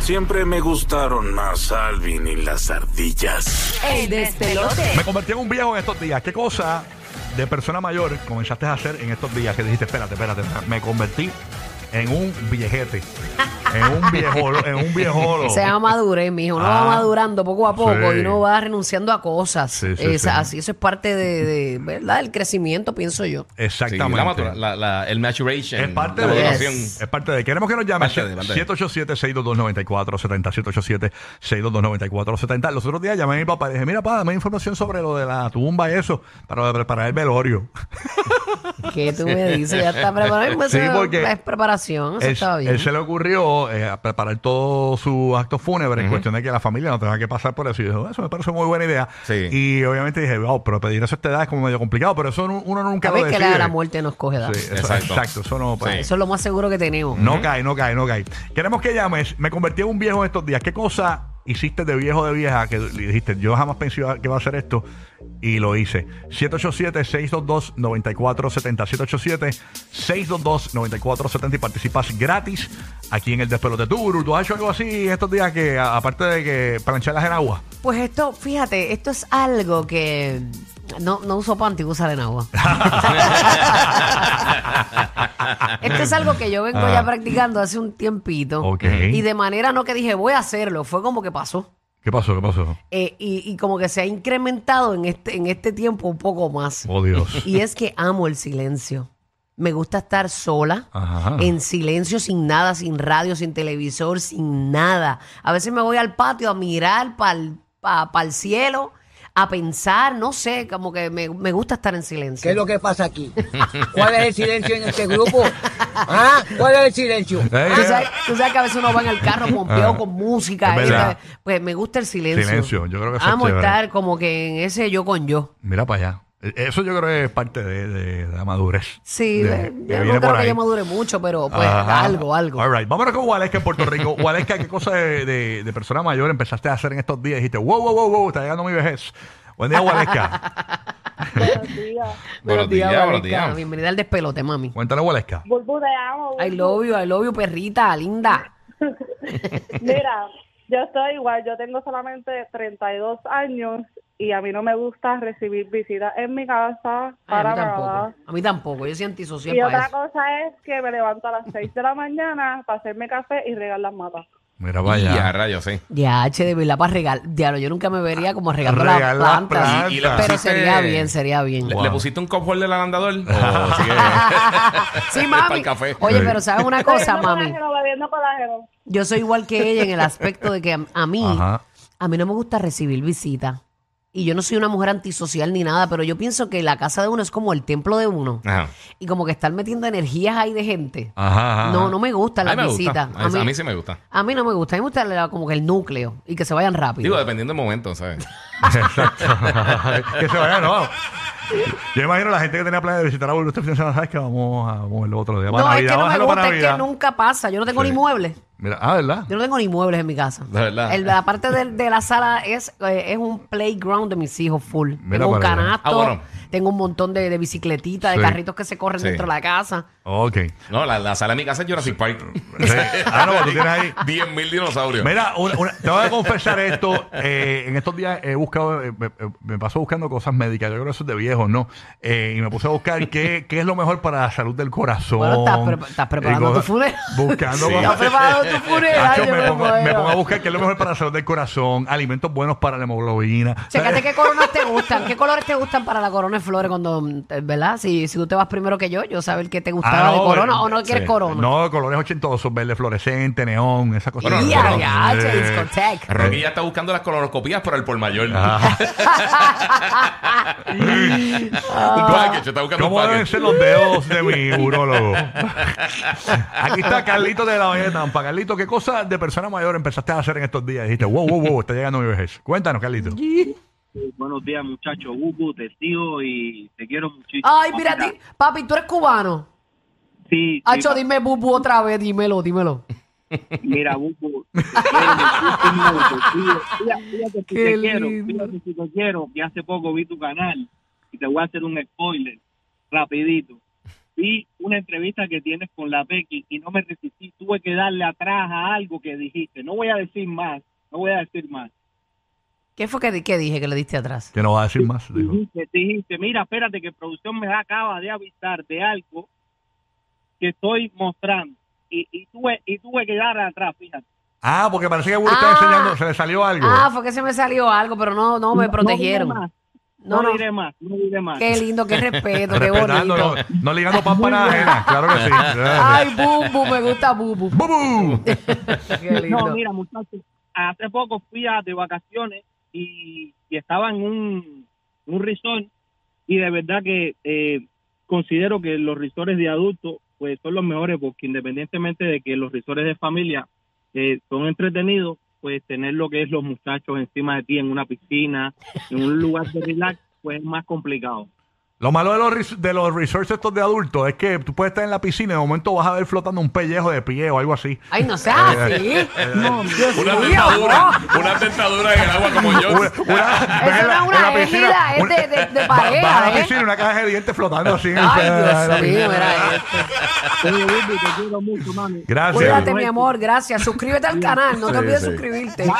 Siempre me gustaron más Alvin y las ardillas. El despelote. Me convertí en un viejo en estos días. ¿Qué cosa de persona mayor comenzaste a hacer en estos días que dijiste, espérate, espérate, me convertí en un viejete? en un viejo, en un viejolo. Se llama madurez, mijo. Uno Ah. va madurando poco a poco Sí. y uno va renunciando a cosas. Sí, sí, Es sí. Así, eso es parte de, de, ¿verdad? del crecimiento, pienso yo. Sí, Exactamente. la matura- la- la- el maturation. Es parte la de maduración. Yes. Es parte de. Queremos que nos llamen. Parte de, parte de. 787-622-9470. 787-622-9470. Los otros días llamé a mi papá y dije: Mira, papá, dame información sobre lo de la tumba y eso para preparar el velorio. ¿Qué tú me dices? Ya está preparado. Sí, eso porque es preparación. Eso él, está bien. él se le ocurrió eh, a preparar todos sus actos fúnebres en cuestión de que la familia no tenga que pasar por eso. Y dijo, eso me parece muy buena idea. Sí. Y obviamente dije, wow, pero pedir eso a esta edad es como medio complicado, pero eso no- uno nunca A lo que la, la muerte nos coge edad. Sí, eso- Exacto. exacto. Eso no, pues, Sí. Eso es lo más seguro que tenemos. no cae, no cae, no cae. Queremos que llames. Me convertí en un viejo estos días. ¿Qué cosa hiciste de viejo de vieja que le dijiste, yo jamás pensé que iba a hacer esto y lo hice? 787-622-9470. 787-622-9470 y participas gratis aquí en el despelote. Tú, Guru, ¿tú has hecho algo así estos días que, aparte de que plancharlas en agua? Pues esto, fíjate, esto es algo que no, no uso panty, usar en agua. esto es algo que yo vengo Ah. ya practicando hace un tiempito. Ok. Y de manera no que dije voy a hacerlo, fue como que pasó. ¿Qué pasó? ¿Qué pasó? Eh, y, y como que se ha incrementado en este, en este tiempo un poco más. Oh, Dios. Y es que amo el silencio. Me gusta estar sola, Ajá. en silencio, sin nada, sin radio, sin televisor, sin nada. A veces me voy al patio a mirar para el cielo, a pensar, no sé, como que me, me gusta estar en silencio. ¿Qué es lo que pasa aquí? ¿Cuál es el silencio en este grupo? ¿Ah? ¿Cuál es el silencio? Eh, Tú sabes, tú sabes que a veces uno va en el carro pompeado Ah. con música. Es y verdad. tal. pues me gusta el silencio. Silencio, yo creo que eso es Amo chévere. estar como que en ese yo con yo. Mira para allá. E- Eso yo creo que es parte de, de- de la madurez. Sí, De- eh, yo no creo que yo madure mucho, pero pues Ajá. algo, algo. All right. Vámonos con Waleska en Puerto Rico. Waleska, ¿qué cosa de, de- de persona mayor empezaste a hacer en estos días? Dijiste, wow, wow, wow, wow, está llegando mi vejez. Buen día, Waleska. Buenos días. Buenos días, buenos días. Bienvenida al despelote, mami. Cuéntanos, Waleska. Bulbu, te amo. I love you, I love you, perrita, linda. Mira, yo estoy igual. Yo tengo solamente 32 años y a mí no me gusta recibir visitas en mi casa Ay, a para mí nada. A mí tampoco, yo soy antisocial Y para otra eso. cosa es que me levanto a las 6 de la mañana para hacerme café y regar las matas. Mira Y vaya. a rayos, sí. Ya, che, de verdad, para regar. Diablo, yo nunca me vería como regando Regar las plantas. Y- y le Pero pusiste- sería bien, sería bien. ¿Le, Wow. le pusiste un cup holder al andador? ¿O sigue- sí, Para mami. el café. Oye, Sí. pero ¿sabes una cosa, Bebiendo mami? colágeno, bebiendo colágeno. Yo soy igual que ella en el aspecto de que a, a mí, Ajá. a mí no me gusta recibir visitas. Y yo no soy una mujer antisocial ni nada, pero yo pienso que la casa de uno es como el templo de uno. Ajá. Y como que estar metiendo energías ahí de gente. Ajá, ajá. No, no me gustan A las mí me gusta. visitas. A, a mí sí me gusta. a mí no me gusta. A mí me gusta la- como que el núcleo y que se vayan rápido. Digo, dependiendo del momento, ¿sabes? Exacto. que se vayan, no. Yo imagino la gente que tenía planes de visitar a Bulbo este fin de semana, ¿sabes que Vamos a moverlo otro día. Para no, es que no me gusta, es que nunca pasa. Yo no tengo Sí. ni muebles. Mira, ah, ¿verdad? Yo no tengo ni muebles en mi casa. De verdad. El- la parte de, de la sala es, eh, es un playground de mis hijos full. Mira tengo un para allá. canasto, Ah, bueno. Tengo un montón de, de bicicletitas, Sí. de carritos que se corren Sí. dentro de la casa. Ok. No, la, la sala de mi casa es Jurassic Park. Sí. Ah, no, tú tienes ahí. 10.000 dinosaurios. Mira, una- una- te voy a confesar esto. eh, en estos días he buscado, eh, me, me paso buscando cosas médicas. Yo creo que eso es de viejos, ¿no? Eh, y me puse a buscar qué, qué es lo mejor para la salud del corazón. Bueno, estás pre- estás preparando Y tu funeral. Buscando Sí. cosas. ¿Estás preparando tu funeral? Nacho, Yo me, me pongo, me muero. pongo a buscar qué es lo mejor para la salud del corazón, alimentos buenos para la hemoglobina. Chécate qué coronas te gustan. ¿Qué colores te gustan para la corona flores cuando, ¿verdad? Si, si tú te vas primero que yo, yo saber qué te gustaba Ah, de corona eh, o no quieres sí. corona. No, colores ochentosos, verde fluorescente, neón, esas cosas. Bueno, Eh, discoteca. Rocky ya está buscando las colonoscopías, pero el por mayor. un package, está buscando un ¿Cómo deben package. ser los dedos de mi urólogo? Aquí está Carlito de la Valle de Tampa. Carlito, ¿qué cosa de persona mayor empezaste a hacer en estos días? Dijiste, wow, wow, wow, está llegando mi vejez. Cuéntanos, Carlito. Buenos días, muchachos. Bubu, te sigo y te quiero muchísimo. Ay, mira, ti- papi, tú eres cubano. Sí, sí, Hacho, pa- dime bubu otra vez, dímelo, dímelo. mira, Bubu. te quiero muchísimo, te quiero. Fíjate, fíjate si te quiero, que hace poco vi tu canal y te voy a hacer un spoiler rapidito. Vi una entrevista que tienes con la Becky y no me resistí. Tuve que darle atrás a algo que dijiste. No voy a decir más, no voy a decir más. ¿Qué fue que, di- que dije que le diste atrás? Que no va a decir más. dijo. Dijiste, dijiste, mira, espérate que producción me acaba de avisar de algo que estoy mostrando. Y, y, tuve, y tuve que dar atrás, fíjate. Ah, porque parece que Burbu está Ah. enseñando, se le salió algo. Ah, fue que se me salió algo, pero no, no me protegieron. No, diré más, No, no, no. diré más, no diré más. Qué lindo, qué respeto, qué Respetando, bonito. no, no ligando pan para nada ajena. Claro que sí. Ay, Bubu, me gusta Bubu. ¡Bubu! Qué lindo. No, mira, muchachos, hace poco fui a, de vacaciones y, y estaba en un, un resort y de verdad que eh, considero que los resorts de adultos pues son los mejores porque independientemente de que los resorts de familia eh, son entretenidos, pues tener lo que es los muchachos encima de ti en una piscina, en un lugar de relax, pues es más complicado. Lo malo de los, res- de los resorts estos de adultos es que tú puedes estar en la piscina y de momento vas a ver flotando un pellejo de pie o algo así. Ay, no seas así. Una mío, dentadura, una dentadura en el agua como yo. Una- una- ves en la- no es una en la piscina, égida, es una- de- de- de va- pareja, vas a la ¿eh? piscina y una caja de dientes flotando así. en el- Ay, en la Dios mío, piscina. era esto. Oye, Wilby, te quiero mucho, mami. Gracias. Cuídate, mi amor, gracias. Suscríbete al canal, no te olvides sí. suscribirte. Te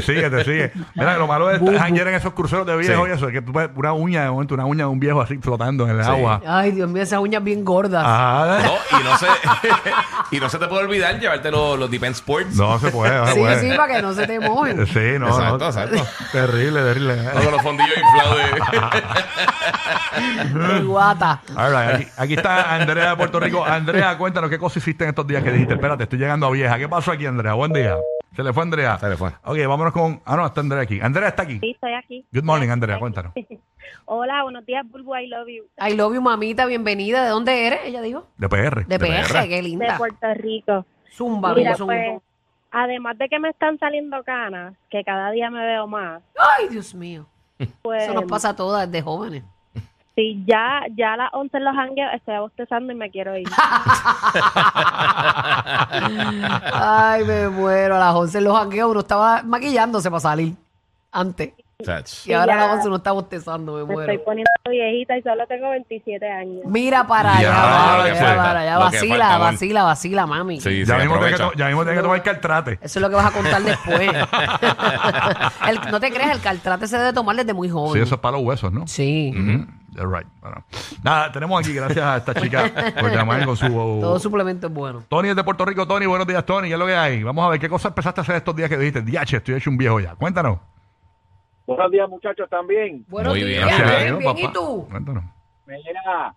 sigue, te sigue. Mira, lo malo de estar en esos cruceros de viejos Sí. y eso, es que tú ves una uña de momento, una uña de un viejo así flotando en el Sí. agua. Ay, Dios mío, esas uñas bien gordas. Ajá. No, y no se y no se te puede olvidar llevarte los, los Depend Sports. No se puede, no se sí, puede. sí, para que no se te mojen. Sí, no, Exacto, no. exacto. Terrible, terrible. Con los fondillos inflados guata. All right, aquí, aquí está Andrea de Puerto Rico. Andrea, cuéntanos qué cosas hiciste en estos días que dijiste. Espérate, estoy llegando a vieja. ¿Qué pasó aquí, Andrea? Buen día. Se le fue Andrea. Se le fue. Ok, vámonos con. Ah, no, está Andrea aquí. Andrea está aquí. Sí, estoy aquí. Good morning, Andrea, cuéntanos. Hola, buenos días, Bulbo, I love you. I love you, mamita, bienvenida. ¿De dónde eres? Ella dijo. De PR. De PR, PR. qué De linda. Puerto Rico. Zumba, Mira, bella, pues, zumba. además de que me están saliendo canas, que cada día me veo más, Ay, Dios mío. pues Eso nos pasa a todas desde jóvenes. Sí, ya, ya a las 11 en los hangueos estoy bostezando y me quiero ir. Ay, me muero. A las 11 en los jangueos uno estaba maquillándose para salir antes. Y ahora a ya. las 11 uno está bostezando, me Me estoy muero. poniendo viejita y solo tengo 27 años. Mira para allá, Ya, allá, falta, para allá. Vacila, falta, vacila, vacila, mami. Sí, Ya mismo, que, ya mismo tienes que tomar caltrate. Eso es lo que vas a contar después. El- no te creas, el caltrate se debe tomar desde muy joven. Sí, eso es para los huesos, ¿no? Sí. You're right. Bueno. Nada, tenemos aquí, gracias a esta chica por llamar con su. Todo suplemento es bueno. Tony es de Puerto Rico. Tony, buenos días, Tony. ¿Qué es lo que hay? Vamos a ver qué cosas empezaste a hacer estos días que dijiste. Diache, estoy hecho un viejo ya. Cuéntanos. Buenos días, muchachos, también. Buenos Muy bien, días, gracias a bien, bien. ¿Y papá. tú? Cuéntanos. Mira,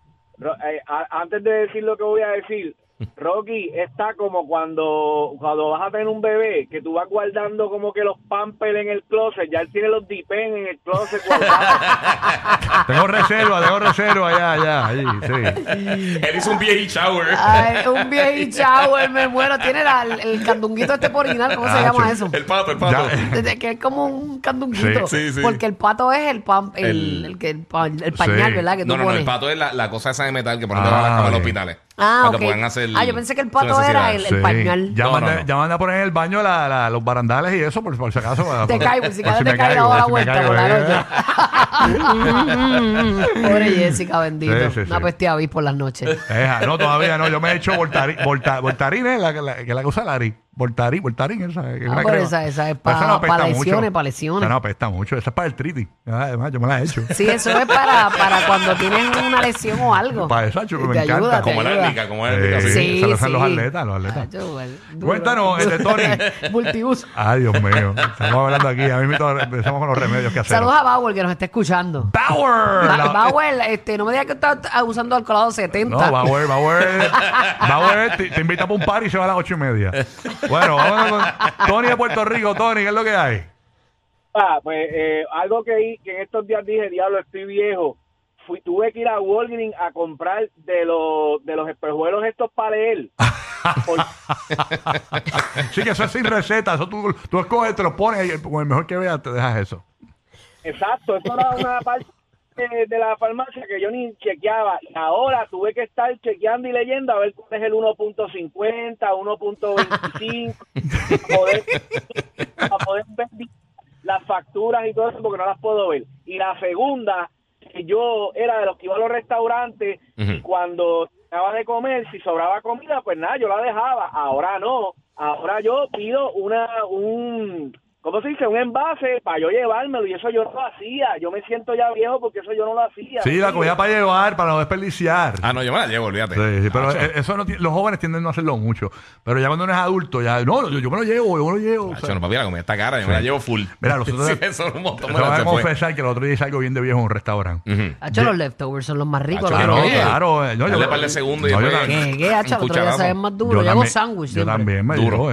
eh, a- antes de decir lo que voy a decir, Rocky está como cuando, cuando vas a tener un bebé, que tú vas guardando como que los pampers en el closet, ya él tiene los dipen en el closet guardados. Tengo reserva, tengo reserva allá, allá. Ahí, sí. Él hizo un vieji shower. Ay, un viejito shower, me muero. Tiene la- el, candunguito este por orinar, ¿cómo se Ah, llama sí. eso? El pato, el pato. Ya. Desde que es como un candunguito. Sí, sí, sí. Porque el pato es el, pam, el, El- el, que- el pa- el pañal, Sí. ¿verdad? Que tú No, no, no, pones. el pato es la, la cosa esa de metal que ponen Ah, de las camas de los hospitales. Ah, para ok. que puedan hacer Ah, yo pensé que el pato era el- pañal. Ya, No, manda, no, no. ya manda a poner en el baño la, la- los barandales y eso, por, por si acaso. para- Te por- caigo, si por cada me te cae caigo, la por si me vuelta caigo, por la eh. noche. Pobre Jessica, bendito. Sí, sí, sí. Una peste avis por las noches. Deja, no, todavía no. Yo me he hecho voltari, volta, voltarín, es la, que la, que la que usa Lari. Voltarín, voltarín, esa. es Ah, pero crema. esa- esa es Pero pa- no apesta pa mucho. lesiones, pa lesiones. Esa no apesta mucho. Esa es para el triti. Además, yo me la he hecho. Sí, eso es para, para cuando tienen una lesión o algo. Para eso, Hacho, que me Te encanta. ayuda, te Como la ayuda. árnica, como la árnica. Sí. Sí, se lo hacen los sí. atletas, los atletas. Tacho, bueno, duro. Cuéntanos, este, Tony. Multiuso. Ay, Dios mío. Estamos hablando aquí. A mí me empezamos con los remedios que hacemos. Saludos a Bauer que nos está escuchando. Power. Ba- La- Bauer, este, no me digas que estás usando alcoholado 70. No, Bauer, Bauer, Bauer te, te invita para un par y se va a las ocho y media. Bueno, vamos con Tony de Puerto Rico. Tony, ¿qué es lo que hay? Ah, pues eh, algo que, que en estos días dije, diablo, estoy viejo. Fui, tuve que ir a Walgreens a comprar de los de los espejuelos estos para. Por- Sí, que eso es sin receta. Eso tú, tú escoges, te lo pones y con el mejor que veas te dejas eso. exacto, eso era una parte de, de la farmacia que yo ni chequeaba. Y ahora tuve que estar chequeando y leyendo a ver cuál es el 1.50, 1.25, para poder, para poder ver las facturas y todo eso porque no las puedo ver. Y la segunda, que yo era de los que iba a los restaurantes y cuando acaba de comer, si sobraba comida, pues nada, yo la dejaba. Ahora no. Ahora yo pido una, un, ¿cómo se dice? Un envase para yo llevármelo y eso yo no lo hacía. Yo me siento ya viejo porque eso yo no lo hacía. Sí, la comida para llevar, para no desperdiciar. Ah, no, yo me la llevo, olvídate. Sí, sí, pero Acho. eh, eso no ti- los jóvenes tienden a no hacerlo mucho. Pero ya cuando uno es adulto, ya, no, yo, yo me lo llevo, yo me lo llevo. o no, papi, la comida está cara, yo me la llevo full. Mira, nosotros- Sí, eso es un montón. Te me la voy a se fue. confesar que el otro día hice algo bien de viejo en un restaurante. Ujú. Hacho, los leftovers son los más ricos. Hacho, los Claro, otros días. claro. eh, no, Dale par de segundos y no, yo después- también- ¿Qué, qué? Un El otro día cucharazo. saben más duro. Yo hago también- sándwich Yo siempre. también me Duro.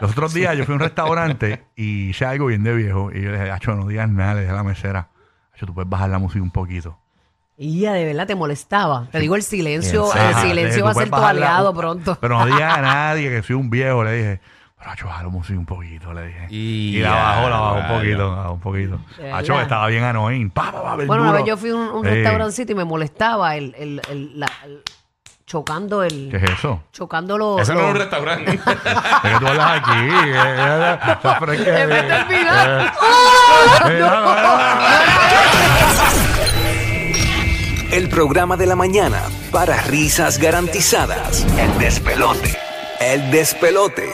Los otros días yo fui a un restaurante y hice algo bien de viejo. Y yo le dije, Acho, no digas nada, le dije a la mesera. Acho, tú puedes bajar la música un poquito. Y ya, de verdad te molestaba. Te digo, el silencio, el dije, silencio "Tú va a ser tu la- aliado pronto. Pero no digas a nadie que soy un viejo. Le dije, pero Acho, baja la música un poquito, le dije. Y Y, la bajó, la bajó un poquito, la bajó un poquito. De Acho, verdad. estaba bien annoying. Pa, pa, pa, bien Bueno, una vez yo fui a un, un Sí. restaurancito y me molestaba el, el, el- la- el- chocando el, ¿Qué es eso? chocando los, Ese no es un restaurante. ¿De qué tú hablas aquí? Eh, eh, En vez de olvidar. Eh, no, no, no. El programa de la mañana para risas garantizadas. El despelote. El despelote.